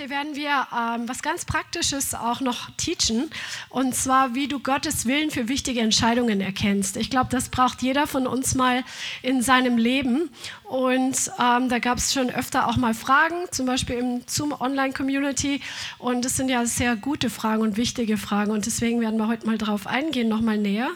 Heute werden wir ähm, was ganz Praktisches auch noch teachen, und zwar, wie du Gottes Willen für wichtige Entscheidungen erkennst. Ich glaube, das braucht jeder von uns mal in seinem Leben. Und ähm, da gab es schon öfter auch mal Fragen, zum Beispiel im Zoom Online Community. Und das sind ja sehr gute Fragen und wichtige Fragen. Und deswegen werden wir heute mal drauf eingehen, nochmal näher.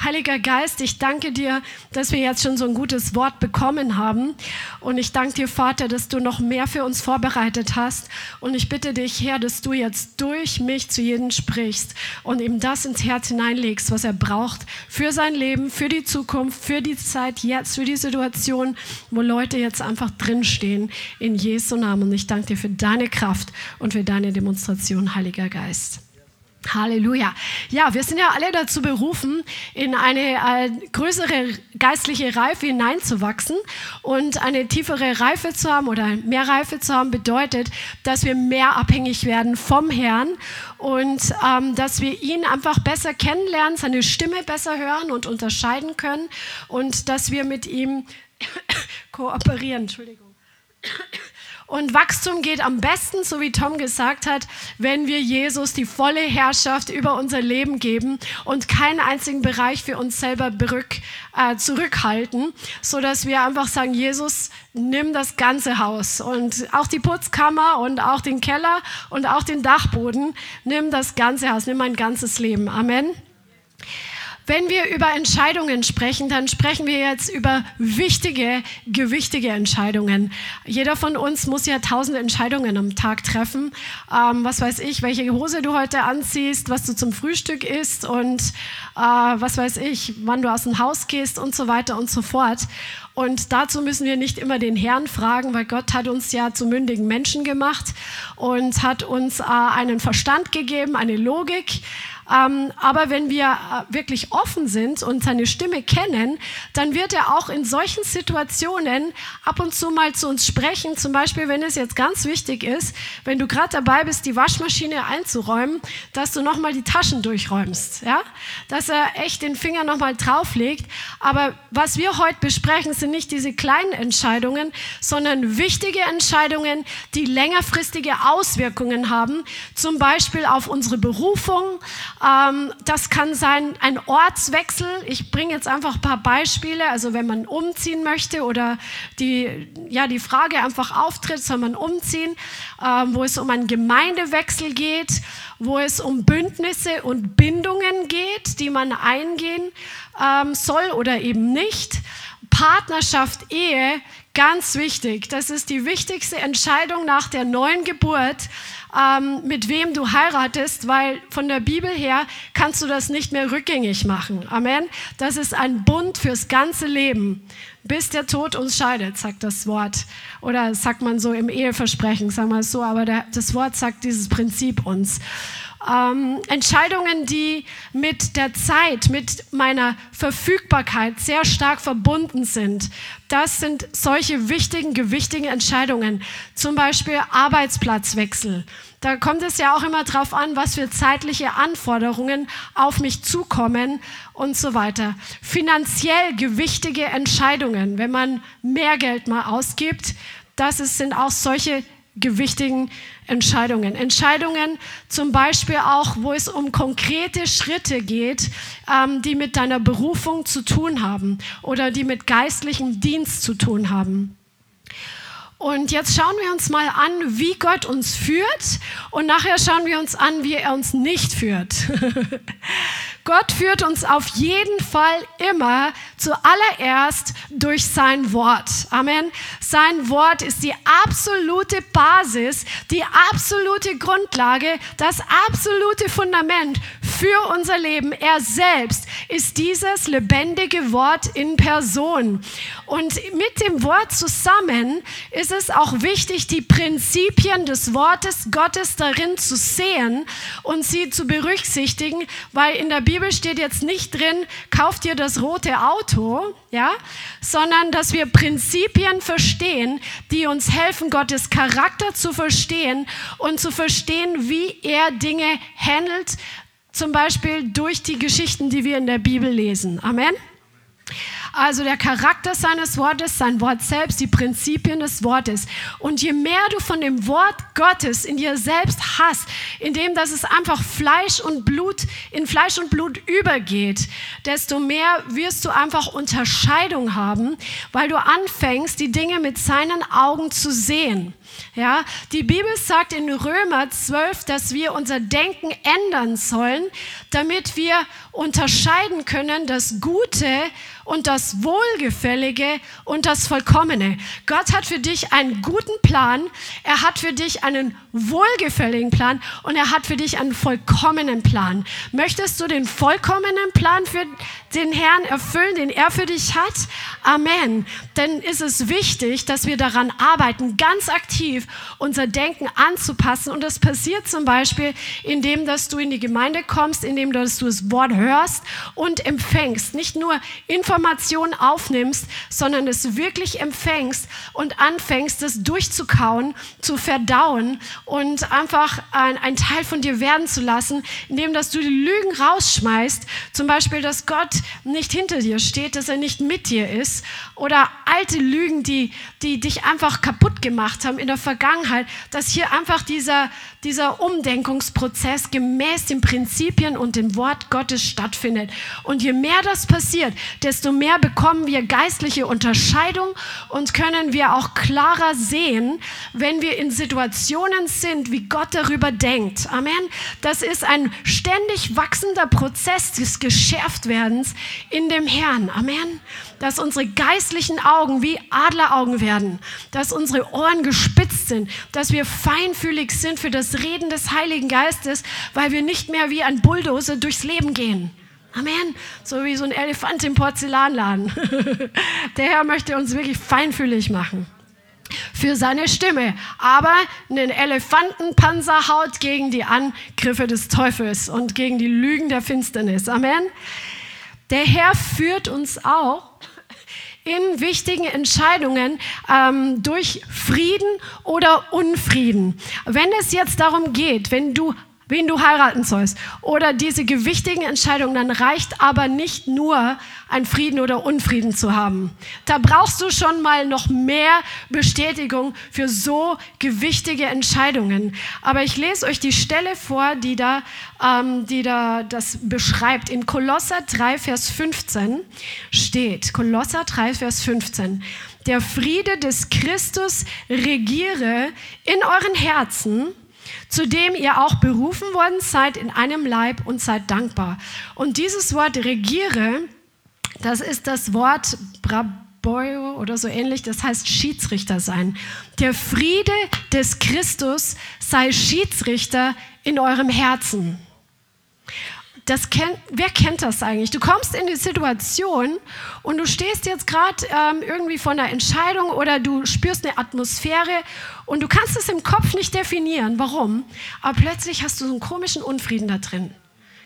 Heiliger Geist, ich danke dir, dass wir jetzt schon so ein gutes Wort bekommen haben. Und ich danke dir, Vater, dass du noch mehr für uns vorbereitet hast. Und ich bitte dich, Herr, dass du jetzt durch mich zu jedem sprichst und ihm das ins Herz hineinlegst, was er braucht für sein Leben, für die Zukunft, für die Zeit jetzt, für die Situation, wo Leute jetzt einfach drinstehen. In Jesu Namen. Und ich danke dir für deine Kraft und für deine Demonstration, Heiliger Geist. Halleluja. Ja, wir sind ja alle dazu berufen, in eine äh, größere geistliche Reife hineinzuwachsen. Und eine tiefere Reife zu haben oder mehr Reife zu haben, bedeutet, dass wir mehr abhängig werden vom Herrn und ähm, dass wir ihn einfach besser kennenlernen, seine Stimme besser hören und unterscheiden können und dass wir mit ihm kooperieren. Entschuldigung. Und Wachstum geht am besten, so wie Tom gesagt hat, wenn wir Jesus die volle Herrschaft über unser Leben geben und keinen einzigen Bereich für uns selber berück, äh, zurückhalten, so dass wir einfach sagen, Jesus, nimm das ganze Haus und auch die Putzkammer und auch den Keller und auch den Dachboden, nimm das ganze Haus, nimm mein ganzes Leben. Amen. Wenn wir über Entscheidungen sprechen, dann sprechen wir jetzt über wichtige, gewichtige Entscheidungen. Jeder von uns muss ja tausend Entscheidungen am Tag treffen. Ähm, was weiß ich, welche Hose du heute anziehst, was du zum Frühstück isst und äh, was weiß ich, wann du aus dem Haus gehst und so weiter und so fort. Und dazu müssen wir nicht immer den Herrn fragen, weil Gott hat uns ja zu mündigen Menschen gemacht und hat uns äh, einen Verstand gegeben, eine Logik. Ähm, aber wenn wir äh, wirklich offen sind und seine Stimme kennen, dann wird er auch in solchen Situationen ab und zu mal zu uns sprechen. Zum Beispiel, wenn es jetzt ganz wichtig ist, wenn du gerade dabei bist, die Waschmaschine einzuräumen, dass du nochmal die Taschen durchräumst. Ja? Dass er echt den Finger nochmal drauflegt. Aber was wir heute besprechen, sind nicht diese kleinen Entscheidungen, sondern wichtige Entscheidungen, die längerfristige Auswirkungen haben. Zum Beispiel auf unsere Berufung, ähm, das kann sein ein Ortswechsel. Ich bringe jetzt einfach ein paar Beispiele. Also wenn man umziehen möchte oder die, ja, die Frage einfach auftritt, soll man umziehen, ähm, wo es um einen Gemeindewechsel geht, wo es um Bündnisse und Bindungen geht, die man eingehen ähm, soll oder eben nicht. Partnerschaft, Ehe, ganz wichtig. Das ist die wichtigste Entscheidung nach der neuen Geburt ähm, mit wem du heiratest, weil von der Bibel her kannst du das nicht mehr rückgängig machen. Amen. Das ist ein Bund fürs ganze Leben, bis der Tod uns scheidet, sagt das Wort. Oder sagt man so im Eheversprechen, sagen wir es so, aber der, das Wort sagt dieses Prinzip uns. Ähm, Entscheidungen, die mit der Zeit, mit meiner Verfügbarkeit sehr stark verbunden sind. Das sind solche wichtigen, gewichtigen Entscheidungen. Zum Beispiel Arbeitsplatzwechsel. Da kommt es ja auch immer darauf an, was für zeitliche Anforderungen auf mich zukommen und so weiter. Finanziell gewichtige Entscheidungen, wenn man mehr Geld mal ausgibt, das sind auch solche gewichtigen Entscheidungen. Entscheidungen zum Beispiel auch, wo es um konkrete Schritte geht, ähm, die mit deiner Berufung zu tun haben oder die mit geistlichem Dienst zu tun haben. Und jetzt schauen wir uns mal an, wie Gott uns führt und nachher schauen wir uns an, wie er uns nicht führt. Gott führt uns auf jeden Fall immer zuallererst durch sein Wort. Amen. Sein Wort ist die absolute Basis, die absolute Grundlage, das absolute Fundament für unser Leben. Er selbst ist dieses lebendige Wort in Person. Und mit dem Wort zusammen ist es auch wichtig, die Prinzipien des Wortes Gottes darin zu sehen und sie zu berücksichtigen, weil in der Bibel steht jetzt nicht drin, kauft ihr das rote Auto, ja, sondern dass wir Prinzipien verstehen, die uns helfen, Gottes Charakter zu verstehen und zu verstehen, wie er Dinge handelt, zum Beispiel durch die Geschichten, die wir in der Bibel lesen. Amen. Also der Charakter seines Wortes, sein Wort selbst, die Prinzipien des Wortes. Und je mehr du von dem Wort Gottes in dir selbst hast, indem dass es einfach Fleisch und Blut in Fleisch und Blut übergeht, desto mehr wirst du einfach Unterscheidung haben, weil du anfängst, die Dinge mit seinen Augen zu sehen. Ja, die Bibel sagt in Römer 12, dass wir unser Denken ändern sollen, damit wir unterscheiden können das Gute und das Wohlgefällige und das Vollkommene. Gott hat für dich einen guten Plan, er hat für dich einen wohlgefälligen Plan und er hat für dich einen vollkommenen Plan. Möchtest du den vollkommenen Plan für den Herrn erfüllen, den er für dich hat? Amen. Denn ist es wichtig, dass wir daran arbeiten, ganz aktiv unser Denken anzupassen. Und das passiert zum Beispiel, indem dass du in die Gemeinde kommst, indem dass du das Wort hörst und empfängst. Nicht nur Informationen aufnimmst, sondern es wirklich empfängst und anfängst, es durchzukauen, zu verdauen und einfach ein, ein Teil von dir werden zu lassen, indem dass du die Lügen rausschmeißt. Zum Beispiel, dass Gott nicht hinter dir steht, dass er nicht mit dir ist. Oder alte Lügen, die, die dich einfach kaputt gemacht haben in der Vergangenheit. Dass hier einfach dieser, dieser Umdenkungsprozess gemäß den Prinzipien und dem Wort Gottes stattfindet. Und je mehr das passiert, desto mehr bekommen wir geistliche Unterscheidung und können wir auch klarer sehen, wenn wir in Situationen sind, wie Gott darüber denkt. Amen. Das ist ein ständig wachsender Prozess des Geschärftwerdens in dem Herrn. Amen. Dass unsere geistlichen Augen wie Adleraugen werden, dass unsere Ohren gespitzt sind, dass wir feinfühlig sind für das Reden des Heiligen Geistes, weil wir nicht mehr wie ein Bulldozer durchs Leben gehen. Amen. So wie so ein Elefant im Porzellanladen. Der Herr möchte uns wirklich feinfühlig machen für seine Stimme, aber einen Elefantenpanzerhaut gegen die Angriffe des Teufels und gegen die Lügen der Finsternis. Amen. Der Herr führt uns auch in wichtigen Entscheidungen ähm, durch Frieden oder Unfrieden. Wenn es jetzt darum geht, wenn du wen du heiraten sollst oder diese gewichtigen Entscheidungen, dann reicht aber nicht nur ein Frieden oder Unfrieden zu haben. Da brauchst du schon mal noch mehr Bestätigung für so gewichtige Entscheidungen. Aber ich lese euch die Stelle vor, die da, ähm, die da das beschreibt. In Kolosser 3, Vers 15 steht, Kolosser 3, Vers 15, der Friede des Christus regiere in euren Herzen, zu dem ihr auch berufen worden seid in einem Leib und seid dankbar. Und dieses Wort regiere, das ist das Wort Braboio oder so ähnlich, das heißt Schiedsrichter sein. Der Friede des Christus sei Schiedsrichter in eurem Herzen das kennt, wer kennt das eigentlich? Du kommst in die Situation und du stehst jetzt gerade ähm, irgendwie vor einer Entscheidung oder du spürst eine Atmosphäre und du kannst es im Kopf nicht definieren. Warum? Aber plötzlich hast du so einen komischen Unfrieden da drin.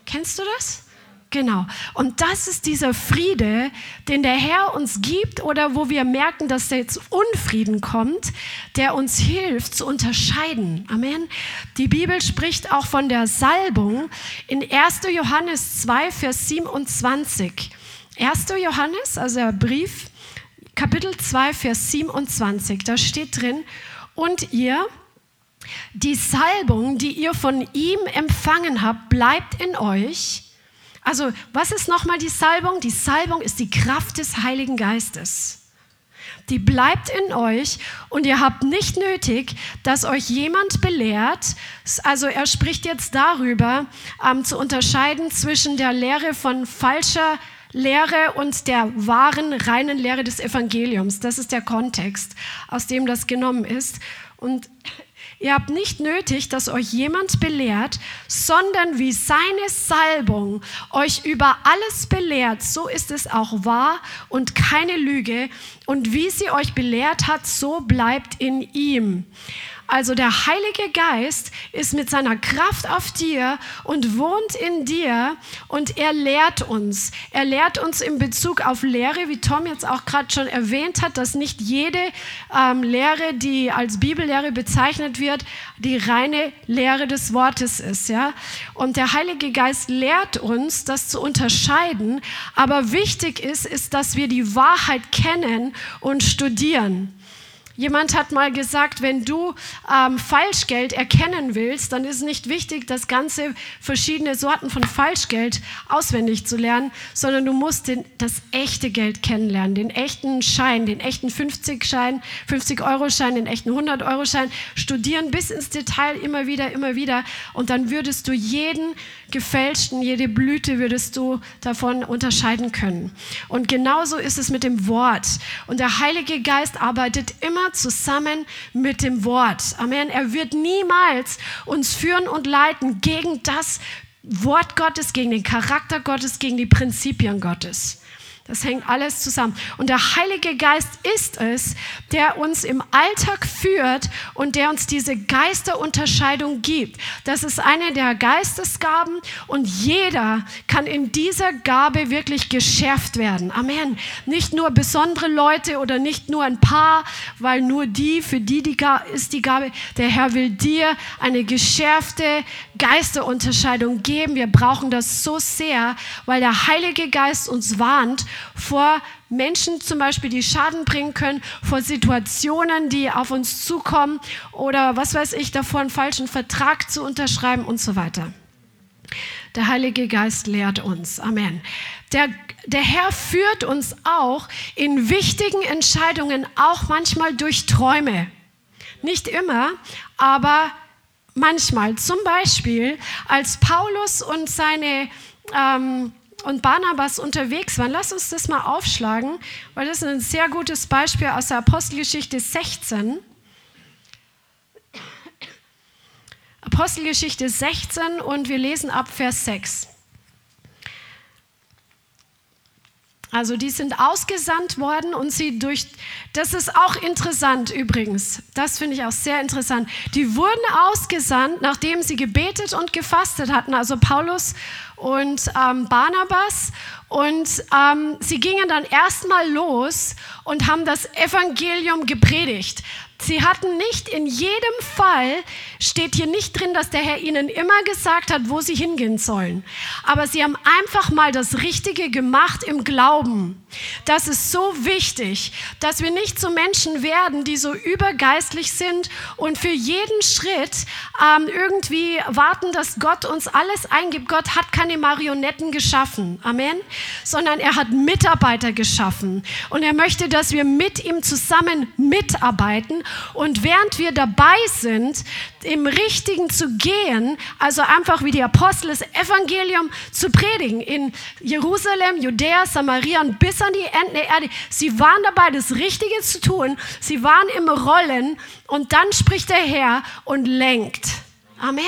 Kennst du das? Genau. Und das ist dieser Friede, den der Herr uns gibt oder wo wir merken, dass jetzt Unfrieden kommt, der uns hilft zu unterscheiden. Amen. Die Bibel spricht auch von der Salbung in 1. Johannes 2, Vers 27. 1. Johannes, also der Brief, Kapitel 2, Vers 27, da steht drin, und ihr, die Salbung, die ihr von ihm empfangen habt, bleibt in euch also, was ist nochmal die Salbung? Die Salbung ist die Kraft des Heiligen Geistes. Die bleibt in euch und ihr habt nicht nötig, dass euch jemand belehrt. Also er spricht jetzt darüber, ähm, zu unterscheiden zwischen der Lehre von falscher Lehre und der wahren, reinen Lehre des Evangeliums. Das ist der Kontext, aus dem das genommen ist. Und ihr habt nicht nötig, dass euch jemand belehrt, sondern wie seine Salbung euch über alles belehrt, so ist es auch wahr und keine Lüge. Und wie sie euch belehrt hat, so bleibt in ihm. Also der Heilige Geist ist mit seiner Kraft auf dir und wohnt in dir und er lehrt uns. Er lehrt uns in Bezug auf Lehre, wie Tom jetzt auch gerade schon erwähnt hat, dass nicht jede ähm, Lehre, die als Bibellehre bezeichnet wird, die reine Lehre des Wortes ist. Ja? Und der Heilige Geist lehrt uns, das zu unterscheiden. Aber wichtig ist, ist, dass wir die Wahrheit kennen und studieren. Jemand hat mal gesagt, wenn du ähm, Falschgeld erkennen willst, dann ist es nicht wichtig, das ganze verschiedene Sorten von Falschgeld auswendig zu lernen, sondern du musst den, das echte Geld kennenlernen, den echten Schein, den echten 50-Schein, 50-Euro-Schein, den echten 100-Euro-Schein, studieren bis ins Detail immer wieder, immer wieder und dann würdest du jeden gefälschten, jede Blüte würdest du davon unterscheiden können. Und genauso ist es mit dem Wort. Und der Heilige Geist arbeitet immer zusammen mit dem Wort. Amen. Er wird niemals uns führen und leiten gegen das Wort Gottes, gegen den Charakter Gottes, gegen die Prinzipien Gottes. Das hängt alles zusammen. Und der Heilige Geist ist es, der uns im Alltag führt und der uns diese Geisterunterscheidung gibt. Das ist eine der Geistesgaben und jeder kann in dieser Gabe wirklich geschärft werden. Amen. Nicht nur besondere Leute oder nicht nur ein paar, weil nur die, für die, die ist die Gabe. Der Herr will dir eine geschärfte Geisterunterscheidung geben. Wir brauchen das so sehr, weil der Heilige Geist uns warnt vor Menschen zum Beispiel, die Schaden bringen können, vor Situationen, die auf uns zukommen oder was weiß ich, davor einen falschen Vertrag zu unterschreiben und so weiter. Der Heilige Geist lehrt uns. Amen. Der, der Herr führt uns auch in wichtigen Entscheidungen, auch manchmal durch Träume. Nicht immer, aber manchmal. Zum Beispiel, als Paulus und seine ähm, und Barnabas unterwegs waren. Lass uns das mal aufschlagen, weil das ist ein sehr gutes Beispiel aus der Apostelgeschichte 16. Apostelgeschichte 16 und wir lesen ab Vers 6. Also die sind ausgesandt worden und sie durch, das ist auch interessant übrigens, das finde ich auch sehr interessant. Die wurden ausgesandt, nachdem sie gebetet und gefastet hatten, also Paulus und ähm, Barnabas. Und ähm, sie gingen dann erstmal los und haben das Evangelium gepredigt. Sie hatten nicht in jedem Fall, steht hier nicht drin, dass der Herr ihnen immer gesagt hat, wo sie hingehen sollen. Aber sie haben einfach mal das Richtige gemacht im Glauben. Das ist so wichtig, dass wir nicht so Menschen werden, die so übergeistlich sind und für jeden Schritt ähm, irgendwie warten, dass Gott uns alles eingibt. Gott hat keine Marionetten geschaffen. Amen. Sondern er hat Mitarbeiter geschaffen. Und er möchte, dass wir mit ihm zusammen mitarbeiten und während wir dabei sind, im Richtigen zu gehen, also einfach wie die Apostel das Evangelium zu predigen in Jerusalem, Judäa, Samaria und bis an die Enden der Erde. Sie waren dabei, das Richtige zu tun. Sie waren im Rollen und dann spricht der Herr und lenkt. Amen.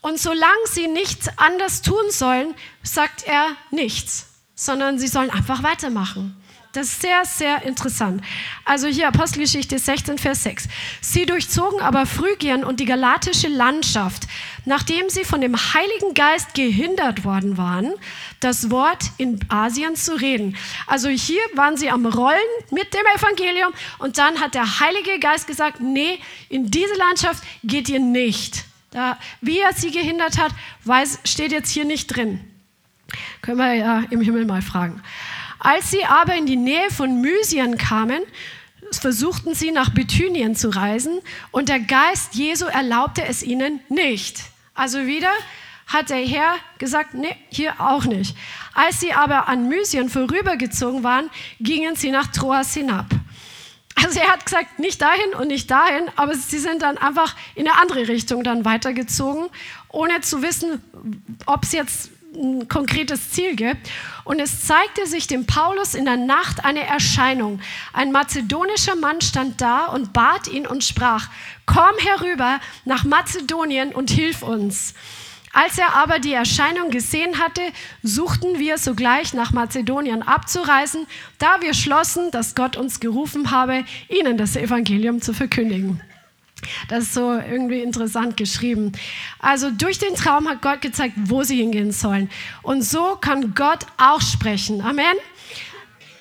Und solange sie nichts anders tun sollen, sagt er nichts, sondern sie sollen einfach weitermachen. Das ist sehr, sehr interessant. Also hier Apostelgeschichte 16, Vers 6. Sie durchzogen aber Phrygien und die galatische Landschaft, nachdem sie von dem Heiligen Geist gehindert worden waren, das Wort in Asien zu reden. Also hier waren sie am Rollen mit dem Evangelium und dann hat der Heilige Geist gesagt, nee, in diese Landschaft geht ihr nicht. Da, wie er sie gehindert hat, weiß, steht jetzt hier nicht drin. Können wir ja im Himmel mal fragen. Als sie aber in die Nähe von Mysien kamen, versuchten sie nach Bithynien zu reisen und der Geist Jesu erlaubte es ihnen nicht. Also wieder hat der Herr gesagt, nee, hier auch nicht. Als sie aber an Mysien vorübergezogen waren, gingen sie nach Troas hinab. Also er hat gesagt, nicht dahin und nicht dahin, aber sie sind dann einfach in eine andere Richtung dann weitergezogen, ohne zu wissen, ob es jetzt ein konkretes Ziel gibt. Und es zeigte sich dem Paulus in der Nacht eine Erscheinung. Ein mazedonischer Mann stand da und bat ihn und sprach, komm herüber nach Mazedonien und hilf uns. Als er aber die Erscheinung gesehen hatte, suchten wir sogleich nach Mazedonien abzureisen, da wir schlossen, dass Gott uns gerufen habe, ihnen das Evangelium zu verkündigen. Das ist so irgendwie interessant geschrieben. Also durch den Traum hat Gott gezeigt, wo sie hingehen sollen. Und so kann Gott auch sprechen. Amen.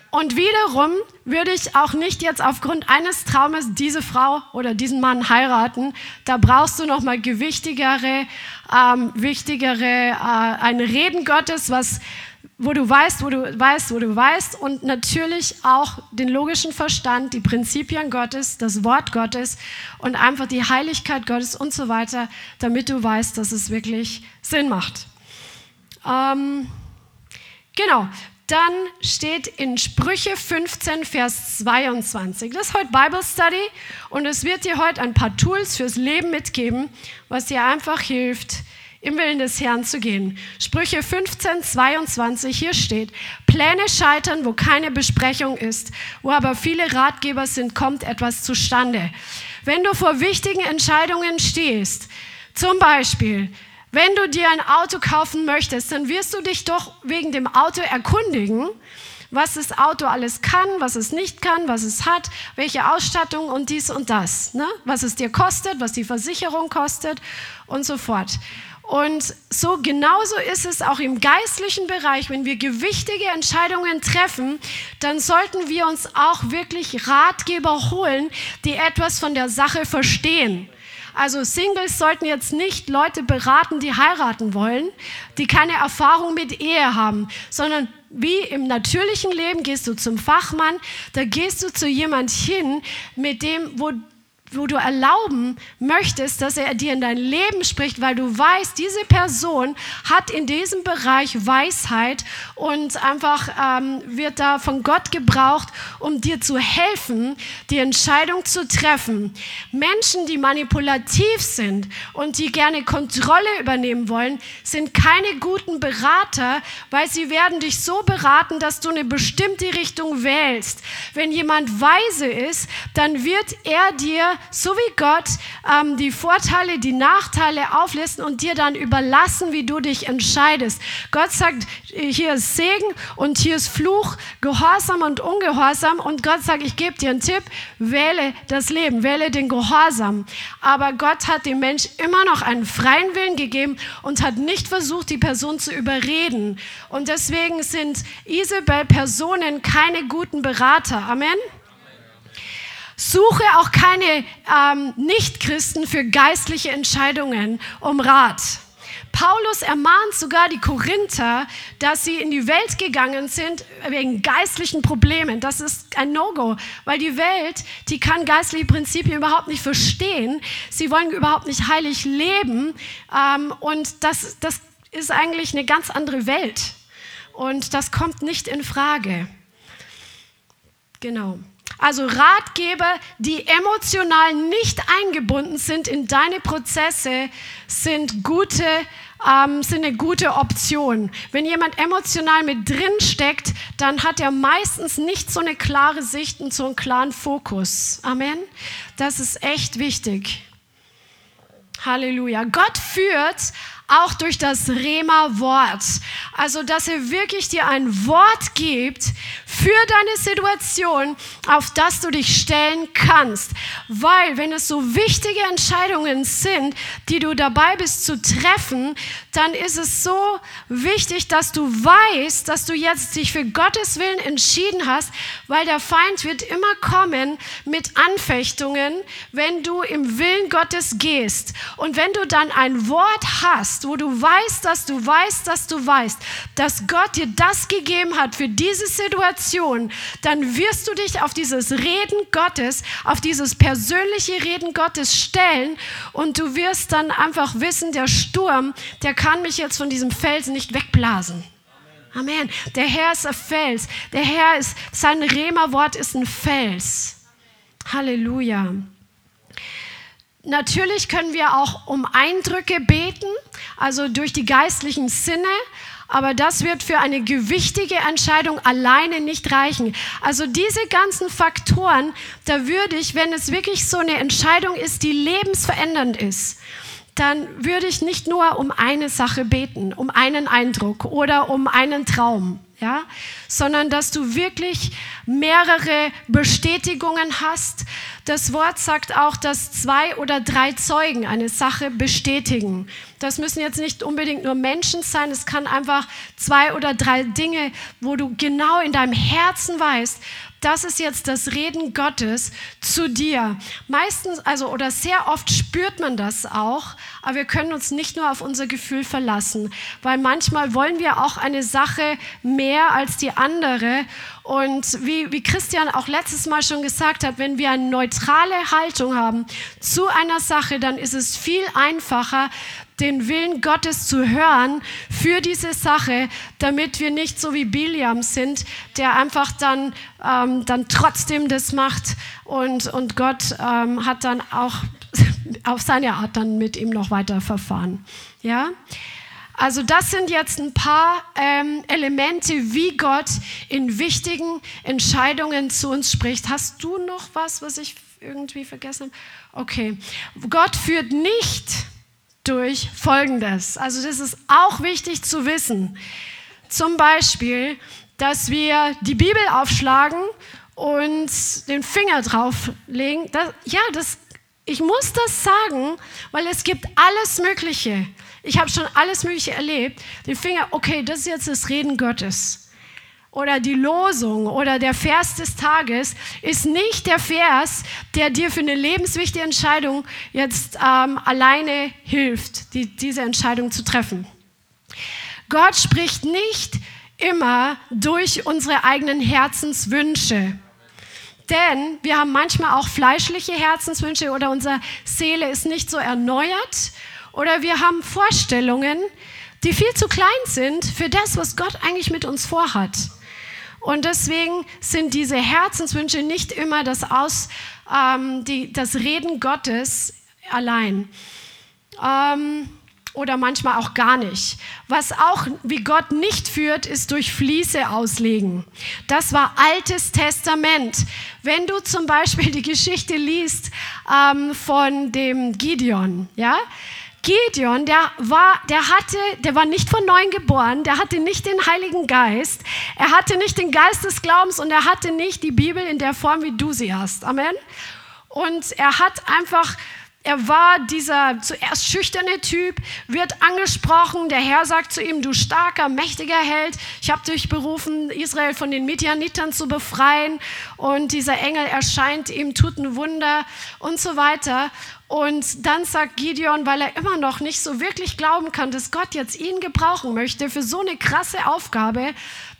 Und wiederum würde ich auch nicht jetzt aufgrund eines Traumes diese Frau oder diesen Mann heiraten. Da brauchst du noch mal gewichtigere, ähm, wichtigere, äh, ein Reden Gottes, was wo du weißt, wo du weißt, wo du weißt und natürlich auch den logischen Verstand, die Prinzipien Gottes, das Wort Gottes und einfach die Heiligkeit Gottes und so weiter, damit du weißt, dass es wirklich Sinn macht. Ähm, genau. Dann steht in Sprüche 15, Vers 22. Das ist heute Bible Study und es wird dir heute ein paar Tools fürs Leben mitgeben, was dir einfach hilft, im Willen des Herrn zu gehen. Sprüche 15, 22, hier steht, Pläne scheitern, wo keine Besprechung ist, wo aber viele Ratgeber sind, kommt etwas zustande. Wenn du vor wichtigen Entscheidungen stehst, zum Beispiel, wenn du dir ein Auto kaufen möchtest, dann wirst du dich doch wegen dem Auto erkundigen, was das Auto alles kann, was es nicht kann, was es hat, welche Ausstattung und dies und das, ne? was es dir kostet, was die Versicherung kostet und so fort. Und so genauso ist es auch im geistlichen Bereich, wenn wir gewichtige Entscheidungen treffen, dann sollten wir uns auch wirklich Ratgeber holen, die etwas von der Sache verstehen. Also Singles sollten jetzt nicht Leute beraten, die heiraten wollen, die keine Erfahrung mit Ehe haben, sondern wie im natürlichen Leben gehst du zum Fachmann, da gehst du zu jemand hin, mit dem, wo wo du erlauben möchtest, dass er dir in dein Leben spricht, weil du weißt, diese Person hat in diesem Bereich Weisheit und einfach ähm, wird da von Gott gebraucht, um dir zu helfen, die Entscheidung zu treffen. Menschen, die manipulativ sind und die gerne Kontrolle übernehmen wollen, sind keine guten Berater, weil sie werden dich so beraten, dass du eine bestimmte Richtung wählst. Wenn jemand weise ist, dann wird er dir so wie Gott ähm, die Vorteile, die Nachteile auflisten und dir dann überlassen, wie du dich entscheidest. Gott sagt, hier ist Segen und hier ist Fluch, Gehorsam und Ungehorsam. Und Gott sagt, ich gebe dir einen Tipp, wähle das Leben, wähle den Gehorsam. Aber Gott hat dem Mensch immer noch einen freien Willen gegeben und hat nicht versucht, die Person zu überreden. Und deswegen sind Isabel-Personen keine guten Berater. Amen. Suche auch keine ähm, Nichtchristen für geistliche Entscheidungen um Rat. Paulus ermahnt sogar die Korinther, dass sie in die Welt gegangen sind wegen geistlichen Problemen. Das ist ein No-Go, weil die Welt, die kann geistliche Prinzipien überhaupt nicht verstehen. Sie wollen überhaupt nicht heilig leben. Ähm, und das, das ist eigentlich eine ganz andere Welt. Und das kommt nicht in Frage. Genau. Also Ratgeber, die emotional nicht eingebunden sind in deine Prozesse, sind, gute, ähm, sind eine gute Option. Wenn jemand emotional mit drin steckt, dann hat er meistens nicht so eine klare Sicht und so einen klaren Fokus. Amen. Das ist echt wichtig. Halleluja. Gott führt auch durch das Rema-Wort. Also, dass er wirklich dir ein Wort gibt für deine Situation, auf das du dich stellen kannst. Weil, wenn es so wichtige Entscheidungen sind, die du dabei bist zu treffen, dann ist es so wichtig, dass du weißt, dass du jetzt dich für Gottes Willen entschieden hast, weil der Feind wird immer kommen mit Anfechtungen, wenn du im Willen Gottes gehst. Und wenn du dann ein Wort hast, hast, wo du weißt, dass du weißt, dass du weißt, dass Gott dir das gegeben hat für diese Situation, dann wirst du dich auf dieses Reden Gottes, auf dieses persönliche Reden Gottes stellen und du wirst dann einfach wissen, der Sturm, der kann mich jetzt von diesem Felsen nicht wegblasen. Amen. Der Herr ist ein Fels. Der Herr ist, sein Rema-Wort ist ein Fels. Halleluja. Natürlich können wir auch um Eindrücke beten, also durch die geistlichen Sinne. Aber das wird für eine gewichtige Entscheidung alleine nicht reichen. Also diese ganzen Faktoren, da würde ich, wenn es wirklich so eine Entscheidung ist, die lebensverändernd ist, dann würde ich nicht nur um eine Sache beten, um einen Eindruck oder um einen Traum, ja, sondern dass du wirklich mehrere Bestätigungen hast. Das Wort sagt auch, dass zwei oder drei Zeugen eine Sache bestätigen. Das müssen jetzt nicht unbedingt nur Menschen sein, es kann einfach zwei oder drei Dinge, wo du genau in deinem Herzen weißt, das ist jetzt das Reden Gottes zu dir. Meistens, also oder sehr oft spürt man das auch, aber wir können uns nicht nur auf unser Gefühl verlassen, weil manchmal wollen wir auch eine Sache mehr als die andere. Und wie, wie Christian auch letztes Mal schon gesagt hat, wenn wir eine neutrale Haltung haben zu einer Sache, dann ist es viel einfacher, den Willen Gottes zu hören für diese Sache, damit wir nicht so wie Biliam sind, der einfach dann, ähm, dann trotzdem das macht und, und Gott ähm, hat dann auch auf seine Art dann mit ihm noch weiter verfahren. Ja? Also das sind jetzt ein paar ähm, Elemente, wie Gott in wichtigen Entscheidungen zu uns spricht. Hast du noch was, was ich irgendwie vergessen habe? Okay. Gott führt nicht durch Folgendes. Also das ist auch wichtig zu wissen. Zum Beispiel, dass wir die Bibel aufschlagen und den Finger drauflegen. Das, ja, das, ich muss das sagen, weil es gibt alles Mögliche. Ich habe schon alles Mögliche erlebt. Den Finger, okay, das ist jetzt das Reden Gottes oder die Losung oder der Vers des Tages ist nicht der Vers, der dir für eine lebenswichtige Entscheidung jetzt ähm, alleine hilft, die, diese Entscheidung zu treffen. Gott spricht nicht immer durch unsere eigenen Herzenswünsche. Denn wir haben manchmal auch fleischliche Herzenswünsche oder unsere Seele ist nicht so erneuert oder wir haben Vorstellungen, die viel zu klein sind für das, was Gott eigentlich mit uns vorhat. Und deswegen sind diese Herzenswünsche nicht immer das, Aus, ähm, die, das Reden Gottes allein. Ähm, oder manchmal auch gar nicht. Was auch wie Gott nicht führt, ist durch Fließe auslegen. Das war Altes Testament. Wenn du zum Beispiel die Geschichte liest ähm, von dem Gideon, ja, Gideon, der war, der hatte, der war nicht von neuem geboren, der hatte nicht den Heiligen Geist, er hatte nicht den Geist des Glaubens und er hatte nicht die Bibel in der Form, wie du sie hast. Amen. Und er hat einfach er war dieser zuerst schüchterne Typ, wird angesprochen. Der Herr sagt zu ihm, du starker, mächtiger Held, ich habe dich berufen, Israel von den Midianitern zu befreien. Und dieser Engel erscheint ihm, tut ein Wunder und so weiter. Und dann sagt Gideon, weil er immer noch nicht so wirklich glauben kann, dass Gott jetzt ihn gebrauchen möchte für so eine krasse Aufgabe,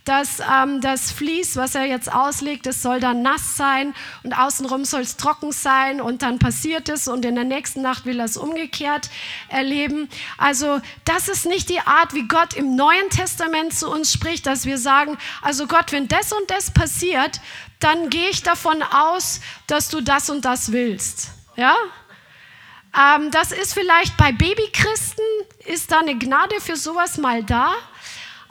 dass ähm, das Vlies, was er jetzt auslegt, das soll dann nass sein und außenrum soll es trocken sein und dann passiert es und in der nächsten Nacht will er es umgekehrt erleben. Also das ist nicht die Art, wie Gott im Neuen Testament zu uns spricht, dass wir sagen, also Gott, wenn das und das passiert, dann gehe ich davon aus, dass du das und das willst. Ja? Ähm, das ist vielleicht bei Babychristen, ist da eine Gnade für sowas mal da.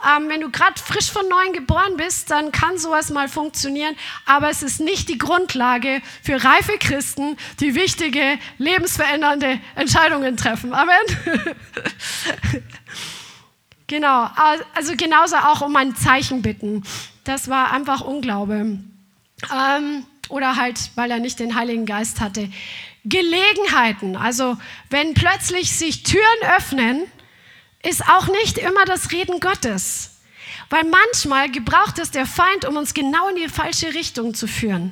Ähm, wenn du gerade frisch von neuem geboren bist, dann kann sowas mal funktionieren, aber es ist nicht die Grundlage für reife Christen, die wichtige, lebensverändernde Entscheidungen treffen. Amen. genau, also genauso auch um ein Zeichen bitten. Das war einfach Unglaube. Ähm, oder halt, weil er nicht den Heiligen Geist hatte. Gelegenheiten. Also wenn plötzlich sich Türen öffnen, ist auch nicht immer das Reden Gottes. Weil manchmal gebraucht es der Feind, um uns genau in die falsche Richtung zu führen.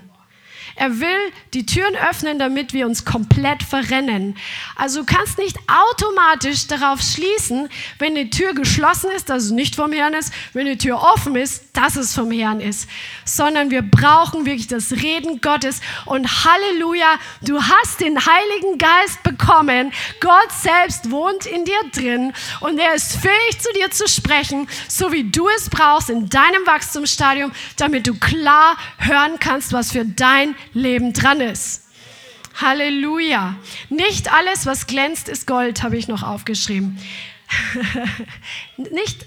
Er will die Türen öffnen, damit wir uns komplett verrennen. Also du kannst nicht automatisch darauf schließen, wenn die Tür geschlossen ist, dass es nicht vom Herrn ist, wenn die Tür offen ist, dass es vom Herrn ist, sondern wir brauchen wirklich das Reden Gottes und Halleluja, du hast den Heiligen Geist bekommen. Gott selbst wohnt in dir drin und er ist fähig zu dir zu sprechen, so wie du es brauchst in deinem Wachstumsstadium, damit du klar hören kannst, was für dein Leben dran ist. Halleluja. Nicht alles, was glänzt, ist Gold, habe ich noch aufgeschrieben. Nicht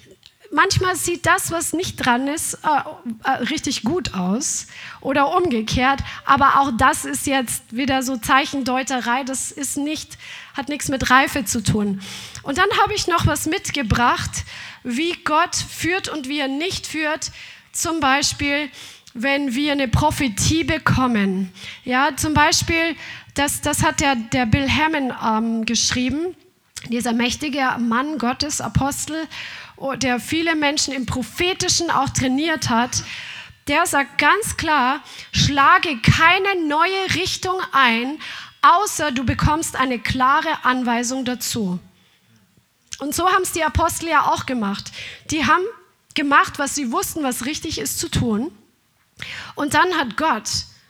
manchmal sieht das, was nicht dran ist, äh, äh, richtig gut aus oder umgekehrt. Aber auch das ist jetzt wieder so Zeichendeuterei. Das ist nicht, hat nichts mit Reife zu tun. Und dann habe ich noch was mitgebracht, wie Gott führt und wie er nicht führt. Zum Beispiel, wenn wir eine Prophetie bekommen. Ja, zum Beispiel, das, das hat der, der Bill Hammond ähm, geschrieben, dieser mächtige Mann Gottes, Apostel, oh, der viele Menschen im Prophetischen auch trainiert hat. Der sagt ganz klar, schlage keine neue Richtung ein, außer du bekommst eine klare Anweisung dazu. Und so haben es die Apostel ja auch gemacht. Die haben gemacht, was sie wussten, was richtig ist zu tun. Und dann hat Gott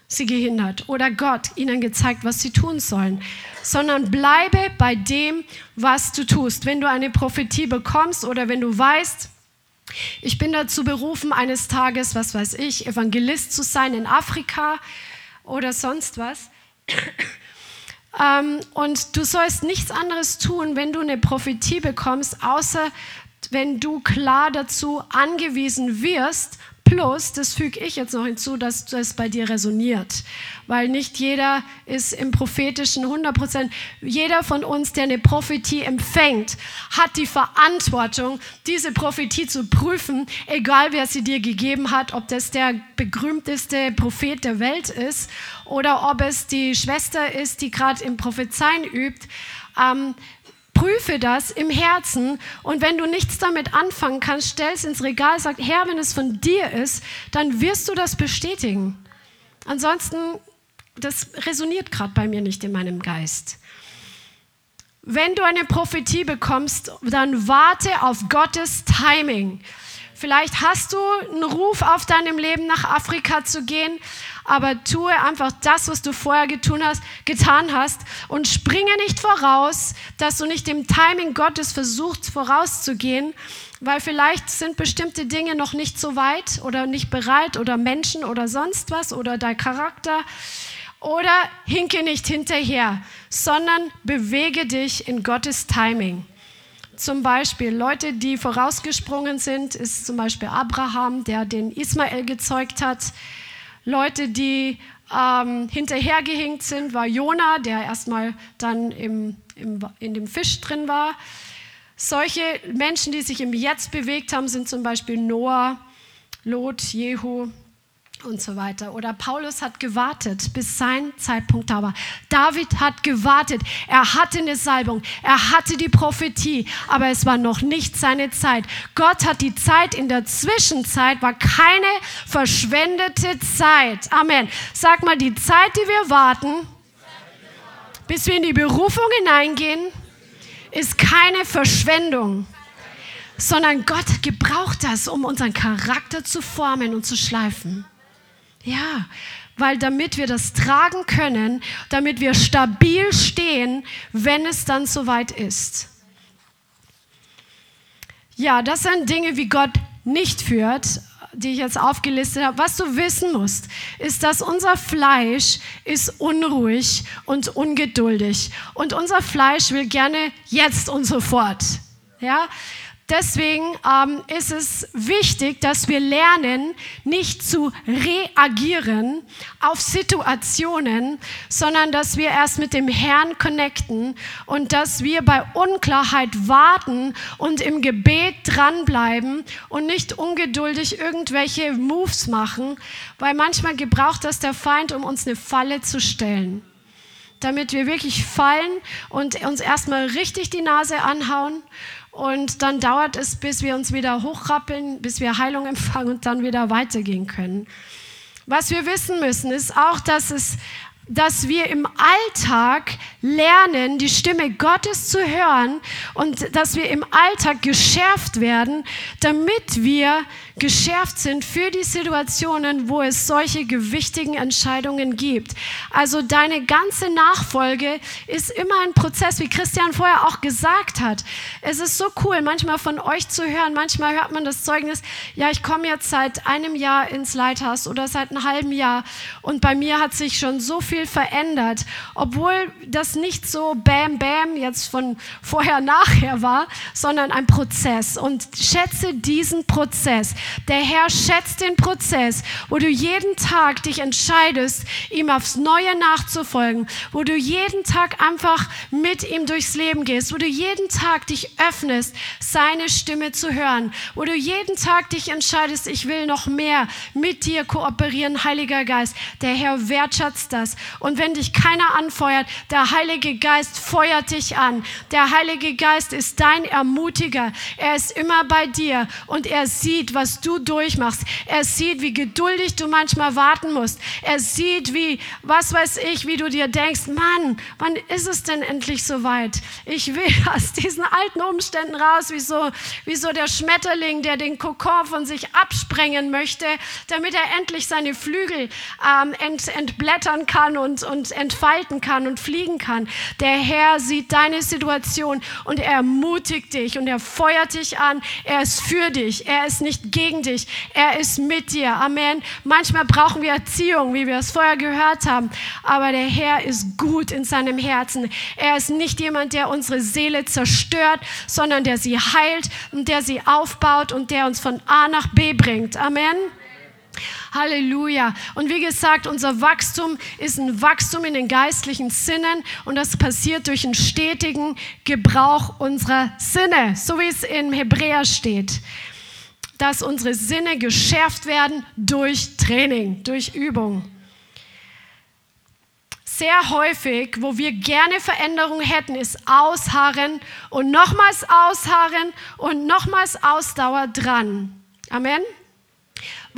sie gehindert oder Gott ihnen gezeigt, was sie tun sollen, sondern bleibe bei dem, was du tust. Wenn du eine Prophetie bekommst oder wenn du weißt, ich bin dazu berufen, eines Tages, was weiß ich, Evangelist zu sein in Afrika oder sonst was. Ähm, und du sollst nichts anderes tun, wenn du eine Prophetie bekommst, außer wenn du klar dazu angewiesen wirst, Plus, das füge ich jetzt noch hinzu, dass das bei dir resoniert. Weil nicht jeder ist im prophetischen 100 Prozent. Jeder von uns, der eine Prophetie empfängt, hat die Verantwortung, diese Prophetie zu prüfen, egal wer sie dir gegeben hat, ob das der berühmteste Prophet der Welt ist oder ob es die Schwester ist, die gerade im Prophezeien übt. Ähm, prüfe das im Herzen und wenn du nichts damit anfangen kannst, stell es ins Regal, sag, Herr, wenn es von dir ist, dann wirst du das bestätigen. Ansonsten, das resoniert gerade bei mir nicht in meinem Geist. Wenn du eine Prophetie bekommst, dann warte auf Gottes Timing. Vielleicht hast du einen Ruf auf deinem Leben, nach Afrika zu gehen, aber tue einfach das, was du vorher getun hast, getan hast und springe nicht voraus, dass du nicht dem Timing Gottes versuchst vorauszugehen, weil vielleicht sind bestimmte Dinge noch nicht so weit oder nicht bereit oder Menschen oder sonst was oder dein Charakter. Oder hinke nicht hinterher, sondern bewege dich in Gottes Timing. Zum Beispiel Leute, die vorausgesprungen sind, ist zum Beispiel Abraham, der den Ismael gezeugt hat. Leute, die ähm, hinterhergehinkt sind, war Jona, der erstmal dann im, im, in dem Fisch drin war. Solche Menschen, die sich im Jetzt bewegt haben, sind zum Beispiel Noah, Lot, Jehu, und so weiter. Oder Paulus hat gewartet, bis sein Zeitpunkt da war. David hat gewartet. Er hatte eine Salbung. Er hatte die Prophetie, aber es war noch nicht seine Zeit. Gott hat die Zeit in der Zwischenzeit, war keine verschwendete Zeit. Amen. Sag mal, die Zeit, die wir warten, bis wir in die Berufung hineingehen, ist keine Verschwendung sondern Gott gebraucht das, um unseren Charakter zu formen und zu schleifen. Ja, weil damit wir das tragen können, damit wir stabil stehen, wenn es dann soweit ist. Ja, das sind Dinge, wie Gott nicht führt, die ich jetzt aufgelistet habe. Was du wissen musst, ist, dass unser Fleisch ist unruhig und ungeduldig und unser Fleisch will gerne jetzt und sofort. Ja, Deswegen ähm, ist es wichtig, dass wir lernen, nicht zu reagieren auf Situationen, sondern dass wir erst mit dem Herrn connecten und dass wir bei Unklarheit warten und im Gebet dranbleiben und nicht ungeduldig irgendwelche Moves machen, weil manchmal gebraucht das der Feind, um uns eine Falle zu stellen. Damit wir wirklich fallen und uns erstmal richtig die Nase anhauen und dann dauert es, bis wir uns wieder hochrappeln, bis wir Heilung empfangen und dann wieder weitergehen können. Was wir wissen müssen, ist auch, dass es dass wir im Alltag lernen, die Stimme Gottes zu hören und dass wir im Alltag geschärft werden, damit wir geschärft sind für die Situationen, wo es solche gewichtigen Entscheidungen gibt. Also deine ganze Nachfolge ist immer ein Prozess, wie Christian vorher auch gesagt hat. Es ist so cool, manchmal von euch zu hören, manchmal hört man das Zeugnis, ja, ich komme jetzt seit einem Jahr ins Leithaus oder seit einem halben Jahr und bei mir hat sich schon so viel viel verändert, obwohl das nicht so bam bam jetzt von vorher nachher war, sondern ein Prozess. Und schätze diesen Prozess. Der Herr schätzt den Prozess, wo du jeden Tag dich entscheidest, ihm aufs Neue nachzufolgen, wo du jeden Tag einfach mit ihm durchs Leben gehst, wo du jeden Tag dich öffnest, seine Stimme zu hören, wo du jeden Tag dich entscheidest, ich will noch mehr mit dir kooperieren, Heiliger Geist. Der Herr wertschätzt das. Und wenn dich keiner anfeuert, der Heilige Geist feuert dich an. Der Heilige Geist ist dein Ermutiger. Er ist immer bei dir und er sieht, was du durchmachst. Er sieht, wie geduldig du manchmal warten musst. Er sieht, wie, was weiß ich, wie du dir denkst, Mann, wann ist es denn endlich soweit? Ich will aus diesen alten Umständen raus, wie so, wie so der Schmetterling, der den Kokon von sich absprengen möchte, damit er endlich seine Flügel ähm, ent, entblättern kann und, und entfalten kann und fliegen kann. Der Herr sieht deine Situation und er ermutigt dich und er feuert dich an. Er ist für dich. Er ist nicht gegen dich. Er ist mit dir. Amen. Manchmal brauchen wir Erziehung, wie wir es vorher gehört haben. Aber der Herr ist gut in seinem Herzen. Er ist nicht jemand, der unsere Seele zerstört, sondern der sie heilt und der sie aufbaut und der uns von A nach B bringt. Amen. Halleluja. Und wie gesagt, unser Wachstum ist ein Wachstum in den geistlichen Sinnen und das passiert durch einen stetigen Gebrauch unserer Sinne, so wie es im Hebräer steht. Dass unsere Sinne geschärft werden durch Training, durch Übung. Sehr häufig, wo wir gerne Veränderung hätten, ist Ausharren und nochmals Ausharren und nochmals Ausdauer dran. Amen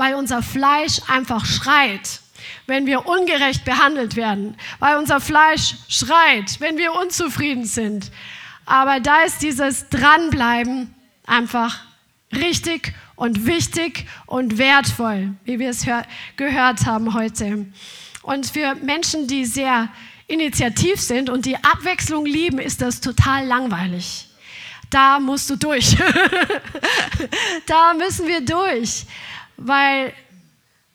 weil unser Fleisch einfach schreit, wenn wir ungerecht behandelt werden, weil unser Fleisch schreit, wenn wir unzufrieden sind. Aber da ist dieses Dranbleiben einfach richtig und wichtig und wertvoll, wie wir es gehört haben heute. Und für Menschen, die sehr initiativ sind und die Abwechslung lieben, ist das total langweilig. Da musst du durch. da müssen wir durch weil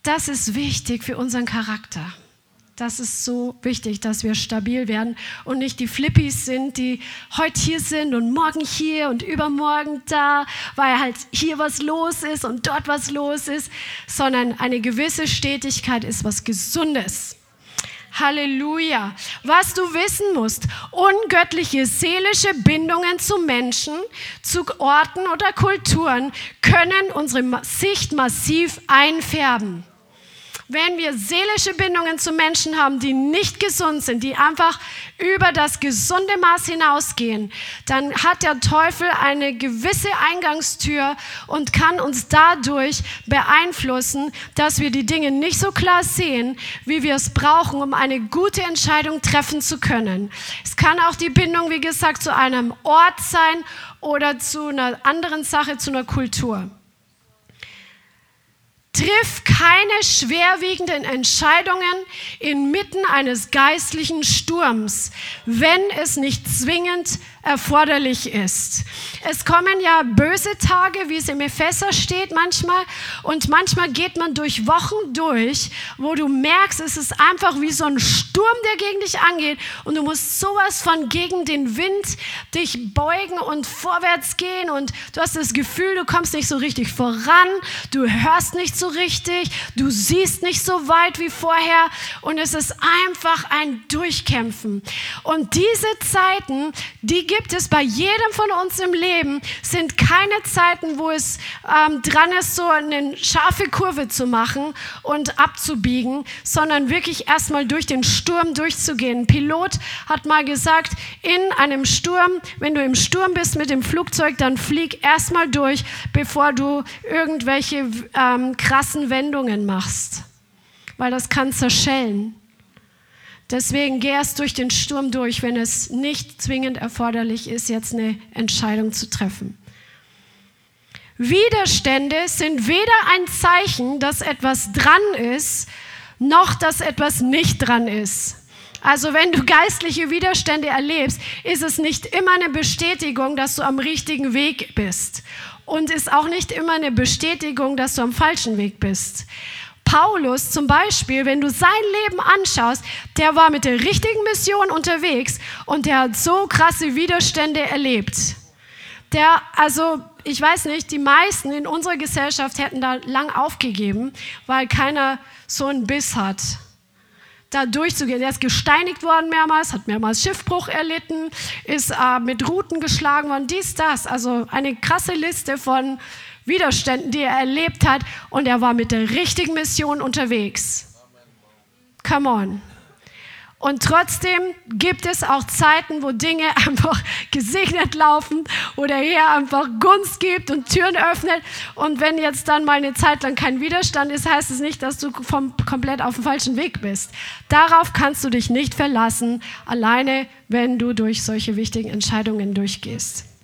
das ist wichtig für unseren Charakter. Das ist so wichtig, dass wir stabil werden und nicht die Flippies sind, die heute hier sind und morgen hier und übermorgen da, weil halt hier was los ist und dort was los ist, sondern eine gewisse Stetigkeit ist was Gesundes. Halleluja. Was du wissen musst, ungöttliche seelische Bindungen zu Menschen, zu Orten oder Kulturen können unsere Sicht massiv einfärben. Wenn wir seelische Bindungen zu Menschen haben, die nicht gesund sind, die einfach über das gesunde Maß hinausgehen, dann hat der Teufel eine gewisse Eingangstür und kann uns dadurch beeinflussen, dass wir die Dinge nicht so klar sehen, wie wir es brauchen, um eine gute Entscheidung treffen zu können. Es kann auch die Bindung, wie gesagt, zu einem Ort sein oder zu einer anderen Sache, zu einer Kultur. Triff keine schwerwiegenden Entscheidungen inmitten eines geistlichen Sturms, wenn es nicht zwingend erforderlich ist. Es kommen ja böse Tage, wie es im Epheser steht manchmal, und manchmal geht man durch Wochen durch, wo du merkst, es ist einfach wie so ein Sturm, der gegen dich angeht. Und du musst sowas von gegen den Wind dich beugen und vorwärts gehen. Und du hast das Gefühl, du kommst nicht so richtig voran, du hörst nicht so richtig, du siehst nicht so weit wie vorher. Und es ist einfach ein Durchkämpfen. Und diese Zeiten, die gibt es bei jedem von uns im Leben, sind keine Zeiten, wo es ähm, dran ist, so eine scharfe Kurve zu machen und abzubiegen, sondern wirklich erstmal durch den Sturm durchzugehen. Ein Pilot hat mal gesagt, in einem Sturm, wenn du im Sturm bist mit dem Flugzeug, dann flieg erstmal durch, bevor du irgendwelche ähm, krassen Wendungen machst, weil das kann zerschellen. Deswegen geh erst durch den Sturm durch, wenn es nicht zwingend erforderlich ist, jetzt eine Entscheidung zu treffen. Widerstände sind weder ein Zeichen, dass etwas dran ist, noch dass etwas nicht dran ist. Also wenn du geistliche Widerstände erlebst, ist es nicht immer eine Bestätigung, dass du am richtigen Weg bist. Und ist auch nicht immer eine Bestätigung, dass du am falschen Weg bist. Paulus zum Beispiel, wenn du sein Leben anschaust, der war mit der richtigen Mission unterwegs und der hat so krasse Widerstände erlebt. Der, also ich weiß nicht, die meisten in unserer Gesellschaft hätten da lang aufgegeben, weil keiner so einen Biss hat da durchzugehen. Er ist gesteinigt worden mehrmals, hat mehrmals Schiffbruch erlitten, ist äh, mit Ruten geschlagen worden, dies, das. Also eine krasse Liste von Widerständen, die er erlebt hat. Und er war mit der richtigen Mission unterwegs. Come on. Und trotzdem gibt es auch Zeiten, wo Dinge einfach gesegnet laufen, wo der Herr einfach Gunst gibt und Türen öffnet. Und wenn jetzt dann mal eine Zeit lang kein Widerstand ist, heißt es nicht, dass du vom, komplett auf dem falschen Weg bist. Darauf kannst du dich nicht verlassen, alleine wenn du durch solche wichtigen Entscheidungen durchgehst.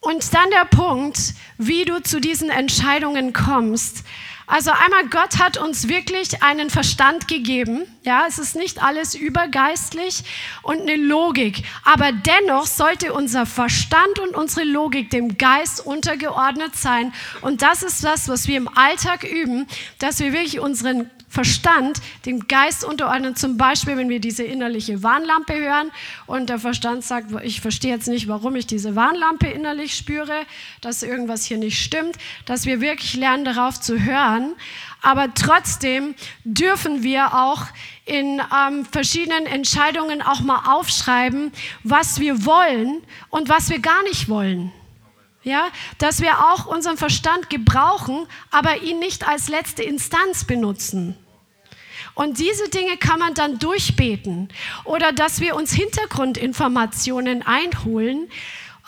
Und dann der Punkt, wie du zu diesen Entscheidungen kommst. Also einmal, Gott hat uns wirklich einen Verstand gegeben. Ja, es ist nicht alles übergeistlich und eine Logik. Aber dennoch sollte unser Verstand und unsere Logik dem Geist untergeordnet sein. Und das ist das, was wir im Alltag üben, dass wir wirklich unseren Verstand dem Geist unterordnen. Zum Beispiel, wenn wir diese innerliche Warnlampe hören und der Verstand sagt, ich verstehe jetzt nicht, warum ich diese Warnlampe innerlich spüre, dass irgendwas hier nicht stimmt, dass wir wirklich lernen, darauf zu hören. Aber trotzdem dürfen wir auch in ähm, verschiedenen Entscheidungen auch mal aufschreiben, was wir wollen und was wir gar nicht wollen. Ja, dass wir auch unseren Verstand gebrauchen, aber ihn nicht als letzte Instanz benutzen. Und diese Dinge kann man dann durchbeten. Oder dass wir uns Hintergrundinformationen einholen.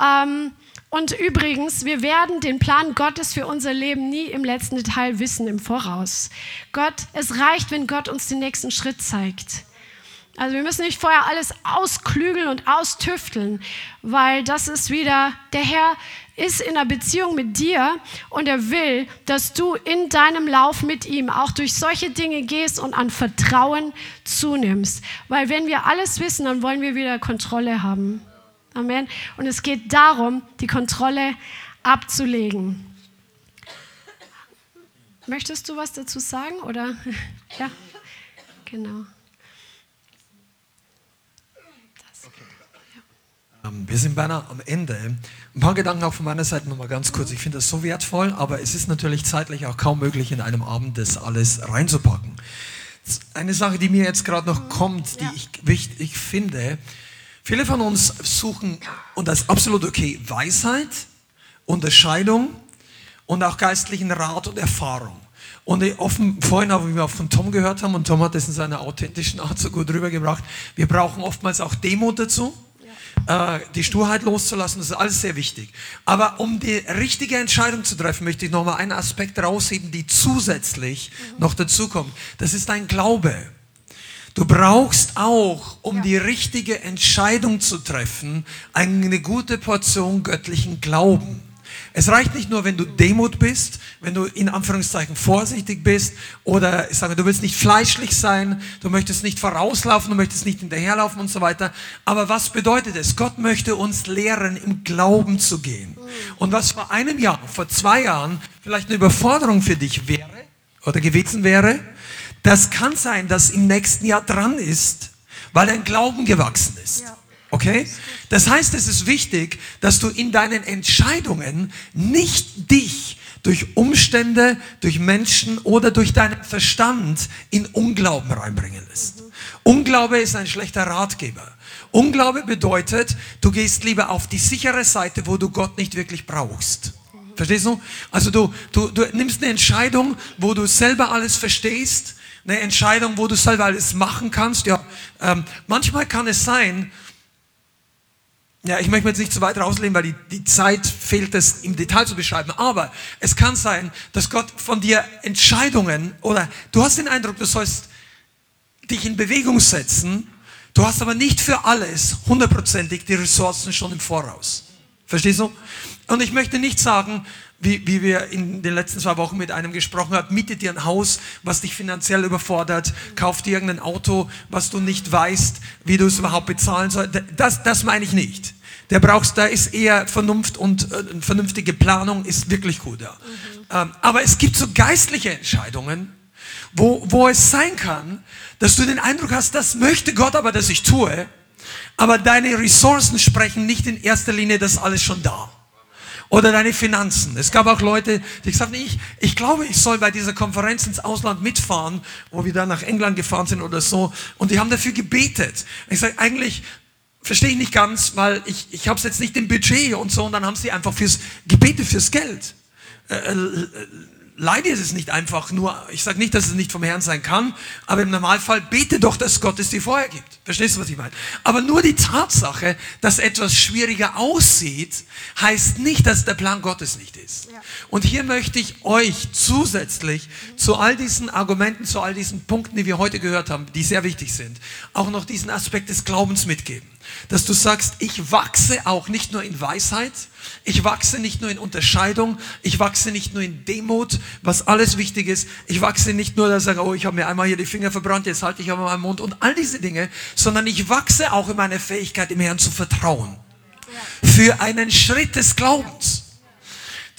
Ähm, und übrigens, wir werden den Plan Gottes für unser Leben nie im letzten Detail wissen im Voraus. Gott, es reicht, wenn Gott uns den nächsten Schritt zeigt. Also wir müssen nicht vorher alles ausklügeln und austüfteln, weil das ist wieder, der Herr ist in einer Beziehung mit dir und er will, dass du in deinem Lauf mit ihm auch durch solche Dinge gehst und an Vertrauen zunimmst. Weil wenn wir alles wissen, dann wollen wir wieder Kontrolle haben. Amen. Und es geht darum, die Kontrolle abzulegen. Möchtest du was dazu sagen oder? Ja, genau. Wir sind beinahe am Ende. Ein paar Gedanken auch von meiner Seite nochmal ganz kurz. Ich finde das so wertvoll, aber es ist natürlich zeitlich auch kaum möglich, in einem Abend das alles reinzupacken. Eine Sache, die mir jetzt gerade noch kommt, die ja. ich wichtig finde, viele von uns suchen, und das ist absolut okay, Weisheit, Unterscheidung und auch geistlichen Rat und Erfahrung. Und offen, vorhin, wie wir auch von Tom gehört haben, und Tom hat das in seiner authentischen Art so gut rübergebracht, wir brauchen oftmals auch Demut dazu die Sturheit loszulassen, das ist alles sehr wichtig. Aber um die richtige Entscheidung zu treffen, möchte ich nochmal einen Aspekt rausheben, die zusätzlich noch dazukommt. Das ist dein Glaube. Du brauchst auch, um ja. die richtige Entscheidung zu treffen, eine gute Portion göttlichen Glauben. Es reicht nicht nur, wenn du Demut bist, wenn du in Anführungszeichen vorsichtig bist oder ich sage, du willst nicht fleischlich sein, du möchtest nicht vorauslaufen, du möchtest nicht hinterherlaufen und so weiter. Aber was bedeutet es? Gott möchte uns lehren, im Glauben zu gehen. Und was vor einem Jahr, vor zwei Jahren vielleicht eine Überforderung für dich wäre oder gewesen wäre, das kann sein, dass im nächsten Jahr dran ist, weil dein Glauben gewachsen ist. Ja. Okay? Das heißt, es ist wichtig, dass du in deinen Entscheidungen nicht dich durch Umstände, durch Menschen oder durch deinen Verstand in Unglauben reinbringen lässt. Unglaube ist ein schlechter Ratgeber. Unglaube bedeutet, du gehst lieber auf die sichere Seite, wo du Gott nicht wirklich brauchst. Verstehst du? Also du, du, du nimmst eine Entscheidung, wo du selber alles verstehst, eine Entscheidung, wo du selber alles machen kannst. Ja, ähm, manchmal kann es sein, ja, ich möchte jetzt nicht zu weit rauslehnen, weil die, die Zeit fehlt, es im Detail zu beschreiben. Aber es kann sein, dass Gott von dir Entscheidungen oder du hast den Eindruck, du sollst dich in Bewegung setzen. Du hast aber nicht für alles hundertprozentig die Ressourcen schon im Voraus. Verstehst du? Und ich möchte nicht sagen, wie, wie wir in den letzten zwei Wochen mit einem gesprochen haben, miete dir ein Haus, was dich finanziell überfordert, kauf dir irgendein Auto, was du nicht weißt, wie du es überhaupt bezahlen sollst. Das, das meine ich nicht. Der brauchst, da ist eher Vernunft und äh, vernünftige Planung ist wirklich gut. Ja. Mhm. Ähm, aber es gibt so geistliche Entscheidungen, wo, wo es sein kann, dass du den Eindruck hast, das möchte Gott aber, dass ich tue, aber deine Ressourcen sprechen nicht in erster Linie, das alles schon da. Oder deine Finanzen. Es gab auch Leute, die gesagt haben, ich, ich glaube, ich soll bei dieser Konferenz ins Ausland mitfahren, wo wir dann nach England gefahren sind oder so. Und die haben dafür gebetet. Ich sage, eigentlich verstehe ich nicht ganz, weil ich, ich habe es jetzt nicht im Budget und so. Und dann haben sie einfach fürs Gebete fürs Geld. Äh, äh, Leide ist es nicht einfach nur, ich sage nicht, dass es nicht vom Herrn sein kann, aber im Normalfall bete doch, dass Gott es dir vorher gibt. Verstehst du, was ich meine? Aber nur die Tatsache, dass etwas schwieriger aussieht, heißt nicht, dass der Plan Gottes nicht ist. Ja. Und hier möchte ich euch zusätzlich mhm. zu all diesen Argumenten, zu all diesen Punkten, die wir heute gehört haben, die sehr wichtig sind, auch noch diesen Aspekt des Glaubens mitgeben dass du sagst, ich wachse auch nicht nur in Weisheit, ich wachse nicht nur in Unterscheidung, ich wachse nicht nur in Demut, was alles wichtig ist, ich wachse nicht nur, dass ich sage, oh, ich habe mir einmal hier die Finger verbrannt, jetzt halte ich aber meinen Mund und all diese Dinge, sondern ich wachse auch in meiner Fähigkeit, dem Herrn zu vertrauen. Für einen Schritt des Glaubens.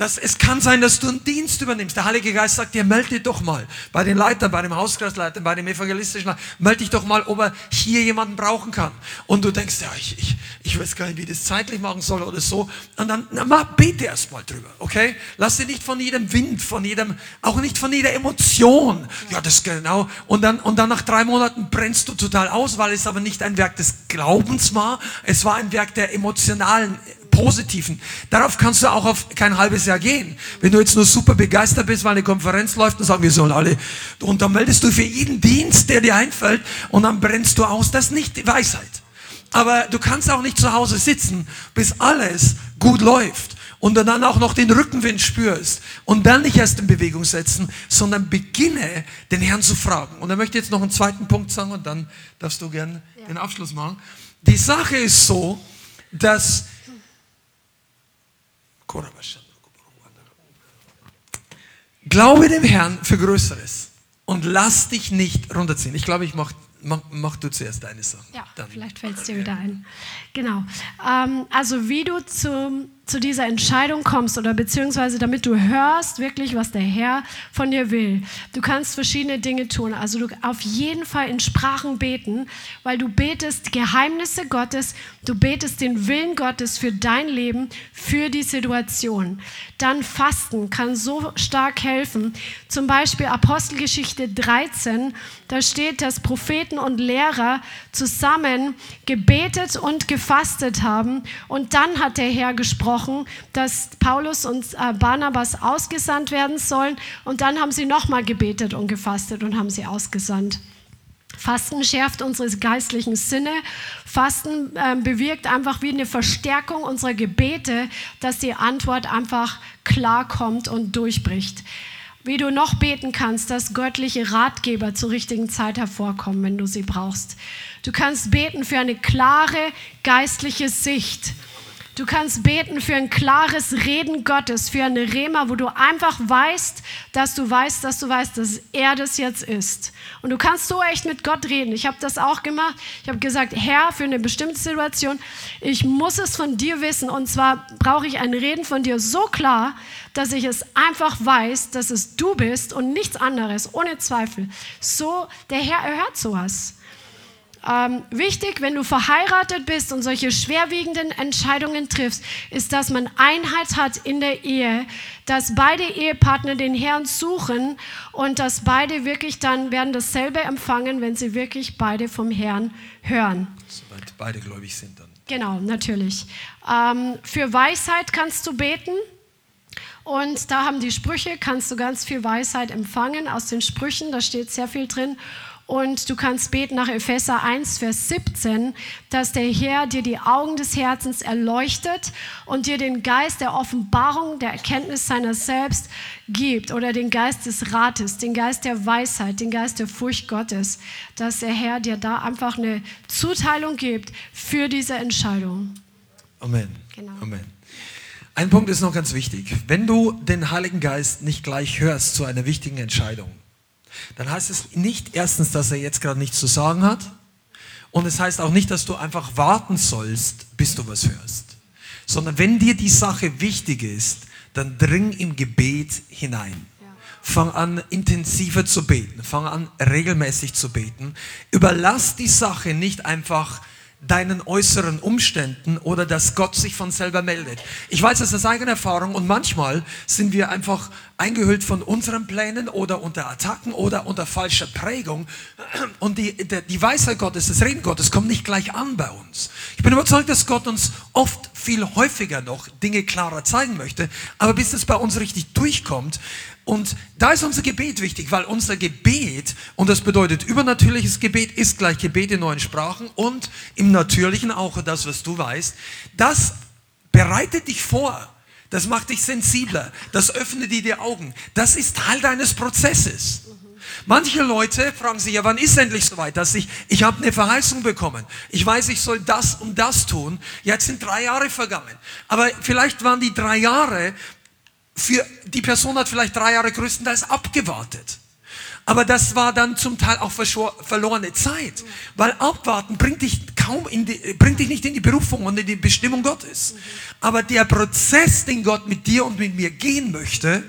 Das, es kann sein, dass du einen Dienst übernimmst. Der Heilige Geist sagt dir, melde dich doch mal bei den Leitern, bei dem Hauskreisleiter, bei dem evangelistischen Leiter, melde dich doch mal, ob er hier jemanden brauchen kann. Und du denkst, ja, ich, ich, ich weiß gar nicht, wie das zeitlich machen soll oder so. Und dann na, mach, bete erst mal drüber, okay? Lass dich nicht von jedem Wind, von jedem, auch nicht von jeder Emotion. Ja, das genau. Und dann, und dann nach drei Monaten brennst du total aus, weil es aber nicht ein Werk des Glaubens war. Es war ein Werk der emotionalen Positiven. Darauf kannst du auch auf kein halbes Jahr gehen. Wenn du jetzt nur super begeistert bist, weil eine Konferenz läuft, dann sagen wir sollen alle. Und dann meldest du für jeden Dienst, der dir einfällt, und dann brennst du aus. Das ist nicht Weisheit. Aber du kannst auch nicht zu Hause sitzen, bis alles gut läuft und dann auch noch den Rückenwind spürst und dann nicht erst in Bewegung setzen, sondern beginne den Herrn zu fragen. Und er möchte jetzt noch einen zweiten Punkt sagen und dann darfst du gern ja. den Abschluss machen. Die Sache ist so, dass Glaube dem Herrn für Größeres und lass dich nicht runterziehen. Ich glaube, ich mache mach, mach du zuerst deine Sache. Ja, Dann. vielleicht fällt es dir wieder ein. Genau. Ähm, also wie du zum zu dieser Entscheidung kommst oder beziehungsweise damit du hörst wirklich, was der Herr von dir will. Du kannst verschiedene Dinge tun. Also du auf jeden Fall in Sprachen beten, weil du betest Geheimnisse Gottes, du betest den Willen Gottes für dein Leben, für die Situation. Dann Fasten kann so stark helfen. Zum Beispiel Apostelgeschichte 13, da steht, dass Propheten und Lehrer zusammen gebetet und gefastet haben und dann hat der Herr gesprochen gesprochen, dass Paulus und äh, Barnabas ausgesandt werden sollen. Und dann haben sie nochmal gebetet und gefastet und haben sie ausgesandt. Fasten schärft unsere geistlichen Sinne. Fasten äh, bewirkt einfach wie eine Verstärkung unserer Gebete, dass die Antwort einfach klar kommt und durchbricht. Wie du noch beten kannst, dass göttliche Ratgeber zur richtigen Zeit hervorkommen, wenn du sie brauchst. Du kannst beten für eine klare geistliche Sicht. Du kannst beten für ein klares Reden Gottes, für eine Rema, wo du einfach weißt, dass du weißt, dass du weißt, dass er das jetzt ist. Und du kannst so echt mit Gott reden. Ich habe das auch gemacht. Ich habe gesagt, Herr, für eine bestimmte Situation, ich muss es von dir wissen. Und zwar brauche ich ein Reden von dir so klar, dass ich es einfach weiß, dass es du bist und nichts anderes, ohne Zweifel. So, der Herr erhört sowas. Ähm, wichtig, wenn du verheiratet bist und solche schwerwiegenden Entscheidungen triffst, ist, dass man Einheit hat in der Ehe, dass beide Ehepartner den Herrn suchen und dass beide wirklich dann werden dasselbe empfangen, wenn sie wirklich beide vom Herrn hören. Sobald beide gläubig sind dann. Genau, natürlich. Ähm, für Weisheit kannst du beten. Und da haben die Sprüche, kannst du ganz viel Weisheit empfangen aus den Sprüchen, da steht sehr viel drin. Und du kannst beten nach Epheser 1, Vers 17, dass der Herr dir die Augen des Herzens erleuchtet und dir den Geist der Offenbarung, der Erkenntnis seiner selbst gibt oder den Geist des Rates, den Geist der Weisheit, den Geist der Furcht Gottes, dass der Herr dir da einfach eine Zuteilung gibt für diese Entscheidung. Amen. Genau. Amen. Ein Punkt ist noch ganz wichtig. Wenn du den Heiligen Geist nicht gleich hörst zu einer wichtigen Entscheidung, dann heißt es nicht erstens, dass er jetzt gerade nichts zu sagen hat. Und es heißt auch nicht, dass du einfach warten sollst, bis du was hörst. sondern wenn dir die Sache wichtig ist, dann dring im Gebet hinein. Fang an, intensiver zu beten. Fang an, regelmäßig zu beten. Überlass die Sache nicht einfach deinen äußeren Umständen oder dass Gott sich von selber meldet. Ich weiß das aus eigener Erfahrung und manchmal sind wir einfach eingehüllt von unseren Plänen oder unter Attacken oder unter falscher Prägung und die, die Weisheit Gottes, das Reden Gottes kommt nicht gleich an bei uns. Ich bin überzeugt, dass Gott uns oft viel häufiger noch Dinge klarer zeigen möchte, aber bis es bei uns richtig durchkommt, und da ist unser Gebet wichtig, weil unser Gebet, und das bedeutet übernatürliches Gebet, ist gleich Gebet in neuen Sprachen und im Natürlichen auch das, was du weißt, das bereitet dich vor. Das macht dich sensibler. Das öffnet dir die Augen. Das ist Teil deines Prozesses. Manche Leute fragen sich, ja, wann ist endlich soweit, dass ich, ich habe eine Verheißung bekommen. Ich weiß, ich soll das und das tun. Jetzt sind drei Jahre vergangen. Aber vielleicht waren die drei Jahre für die Person hat vielleicht drei Jahre größtenteils abgewartet. Aber das war dann zum Teil auch verlorene Zeit, weil abwarten bringt dich kaum in die, bringt dich nicht in die Berufung und in die Bestimmung Gottes. Aber der Prozess, den Gott mit dir und mit mir gehen möchte,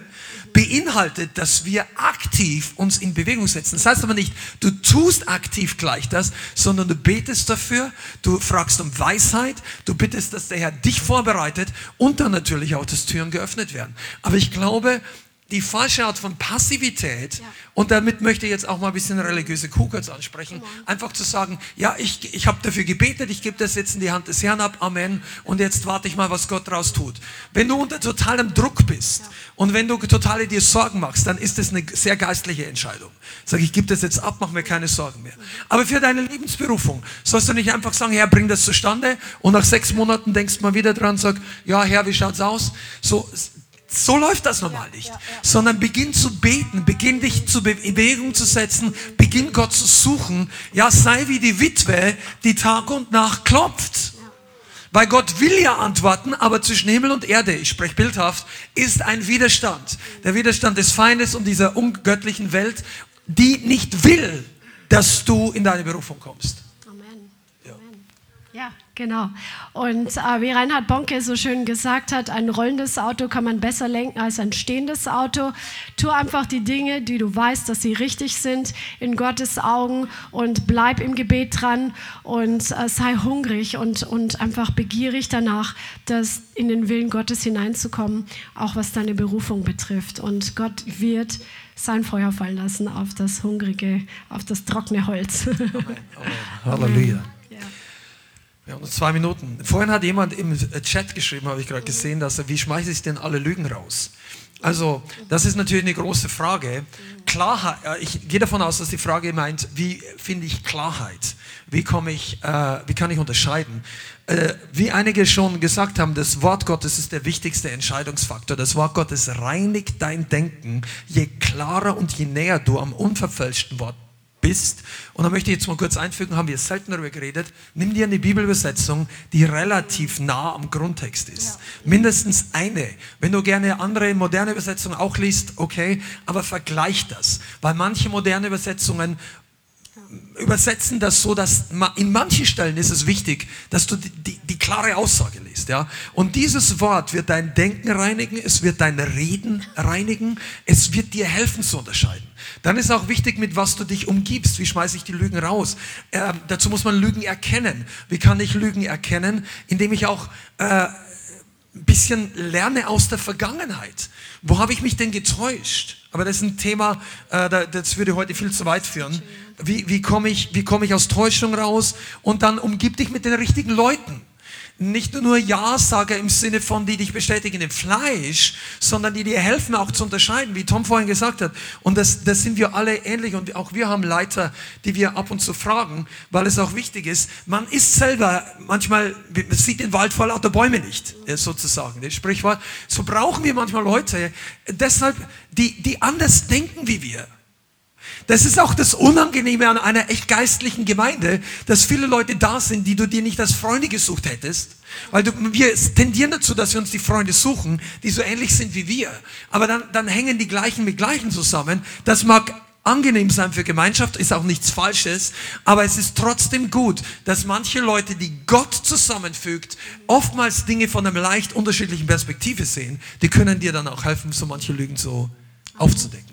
beinhaltet, dass wir aktiv uns in Bewegung setzen. Das heißt aber nicht, du tust aktiv gleich das, sondern du betest dafür, du fragst um Weisheit, du bittest, dass der Herr dich vorbereitet und dann natürlich auch, dass Türen geöffnet werden. Aber ich glaube, die falsche Art von Passivität, ja. und damit möchte ich jetzt auch mal ein bisschen religiöse Kuh kurz ansprechen, einfach zu sagen, ja, ich, ich habe dafür gebetet, ich gebe das jetzt in die Hand des Herrn ab, Amen, und jetzt warte ich mal, was Gott daraus tut. Wenn du unter totalem Druck bist ja. und wenn du totale dir Sorgen machst, dann ist das eine sehr geistliche Entscheidung. Sag ich, gebe das jetzt ab, mach mir keine Sorgen mehr. Aber für deine Lebensberufung sollst du nicht einfach sagen, Herr, bring das zustande und nach sechs Monaten denkst du mal wieder dran, sag, ja, Herr, wie schaut's aus? So, so läuft das normal nicht. Ja, ja, ja. Sondern beginn zu beten, beginn dich zu Bewegung zu setzen, beginn Gott zu suchen. Ja, sei wie die Witwe, die Tag und Nacht klopft. Weil Gott will ja antworten, aber zwischen Himmel und Erde, ich spreche bildhaft, ist ein Widerstand. Der Widerstand des Feindes und dieser ungöttlichen Welt, die nicht will, dass du in deine Berufung kommst. Ja, genau. Und äh, wie Reinhard Bonke so schön gesagt hat, ein rollendes Auto kann man besser lenken als ein stehendes Auto. Tu einfach die Dinge, die du weißt, dass sie richtig sind in Gottes Augen und bleib im Gebet dran und äh, sei hungrig und, und einfach begierig danach, dass in den Willen Gottes hineinzukommen, auch was deine Berufung betrifft. Und Gott wird sein Feuer fallen lassen auf das hungrige, auf das trockene Holz. Amen. Amen. Halleluja. Haben noch zwei Minuten. Vorhin hat jemand im Chat geschrieben, habe ich gerade gesehen, dass er, wie schmeiße ich denn alle Lügen raus? Also, das ist natürlich eine große Frage. Klarheit, ich gehe davon aus, dass die Frage meint, wie finde ich Klarheit? Wie, komme ich, äh, wie kann ich unterscheiden? Äh, wie einige schon gesagt haben, das Wort Gottes ist der wichtigste Entscheidungsfaktor. Das Wort Gottes reinigt dein Denken. Je klarer und je näher du am unverfälschten Wort bist. Und da möchte ich jetzt mal kurz einfügen, haben wir selten darüber geredet. Nimm dir eine Bibelübersetzung, die relativ nah am Grundtext ist. Ja. Mindestens eine. Wenn du gerne andere moderne Übersetzungen auch liest, okay, aber vergleich das. Weil manche moderne Übersetzungen übersetzen das so, dass in manchen Stellen ist es wichtig, dass du die, die, die, klare Aussage liest. Ja? Und dieses Wort wird dein Denken reinigen, es wird dein Reden reinigen, es wird dir helfen zu unterscheiden. Dann ist auch wichtig, mit was du dich umgibst. Wie schmeiße ich die Lügen raus? Äh, dazu muss man Lügen erkennen. Wie kann ich Lügen erkennen? Indem ich auch äh, ein bisschen lerne aus der Vergangenheit. Wo habe ich mich denn getäuscht? Aber das ist ein Thema, äh, das würde heute viel zu weit führen. Wie, wie komme ich, wie komme ich aus Täuschung raus? Und dann umgib dich mit den richtigen Leuten nicht nur Ja-Sager im Sinne von, die dich bestätigen im Fleisch, sondern die dir helfen auch zu unterscheiden, wie Tom vorhin gesagt hat. Und das, das sind wir alle ähnlich und auch wir haben Leiter, die wir ab und zu fragen, weil es auch wichtig ist. Man ist selber, manchmal, man sieht den Wald vor lauter Bäume nicht, sozusagen, das Sprichwort. So brauchen wir manchmal Leute, deshalb, die, die anders denken wie wir. Das ist auch das Unangenehme an einer echt geistlichen Gemeinde, dass viele Leute da sind, die du dir nicht als Freunde gesucht hättest. Weil du, wir tendieren dazu, dass wir uns die Freunde suchen, die so ähnlich sind wie wir. Aber dann, dann hängen die Gleichen mit Gleichen zusammen. Das mag angenehm sein für Gemeinschaft, ist auch nichts Falsches, aber es ist trotzdem gut, dass manche Leute, die Gott zusammenfügt, oftmals Dinge von einer leicht unterschiedlichen Perspektive sehen. Die können dir dann auch helfen, so manche Lügen so aufzudecken.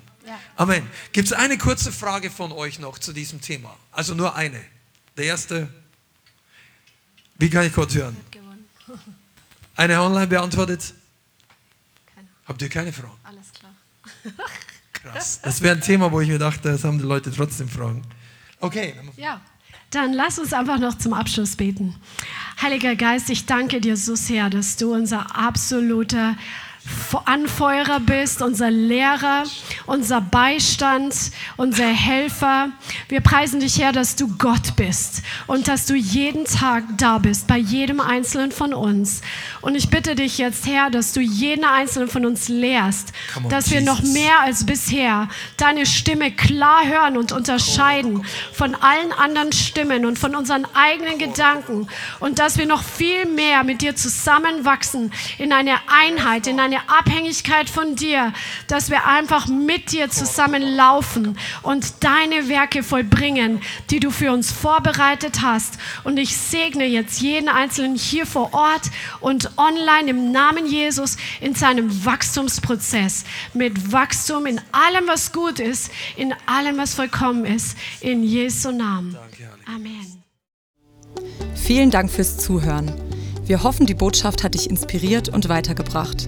Amen. Gibt es eine kurze Frage von euch noch zu diesem Thema? Also nur eine. Der erste. Wie kann ich Gott hören? Eine online beantwortet? Keine. Habt ihr keine Fragen? Alles klar. Krass. Das wäre ein Thema, wo ich mir dachte, das haben die Leute trotzdem Fragen. Okay. Ja. Dann lass uns einfach noch zum Abschluss beten. Heiliger Geist, ich danke dir so sehr, dass du unser absoluter Anfeuerer bist, unser Lehrer, unser Beistand, unser Helfer. Wir preisen dich, Herr, dass du Gott bist und dass du jeden Tag da bist, bei jedem Einzelnen von uns. Und ich bitte dich jetzt, Herr, dass du jeden Einzelnen von uns lehrst, on, dass wir Jesus. noch mehr als bisher deine Stimme klar hören und unterscheiden von allen anderen Stimmen und von unseren eigenen Gedanken und dass wir noch viel mehr mit dir zusammenwachsen in eine Einheit, in eine Abhängigkeit von dir, dass wir einfach mit dir zusammenlaufen und deine Werke vollbringen, die du für uns vorbereitet hast. Und ich segne jetzt jeden Einzelnen hier vor Ort und online im Namen Jesus in seinem Wachstumsprozess mit Wachstum in allem, was gut ist, in allem, was vollkommen ist. In Jesu Namen. Amen. Vielen Dank fürs Zuhören. Wir hoffen, die Botschaft hat dich inspiriert und weitergebracht.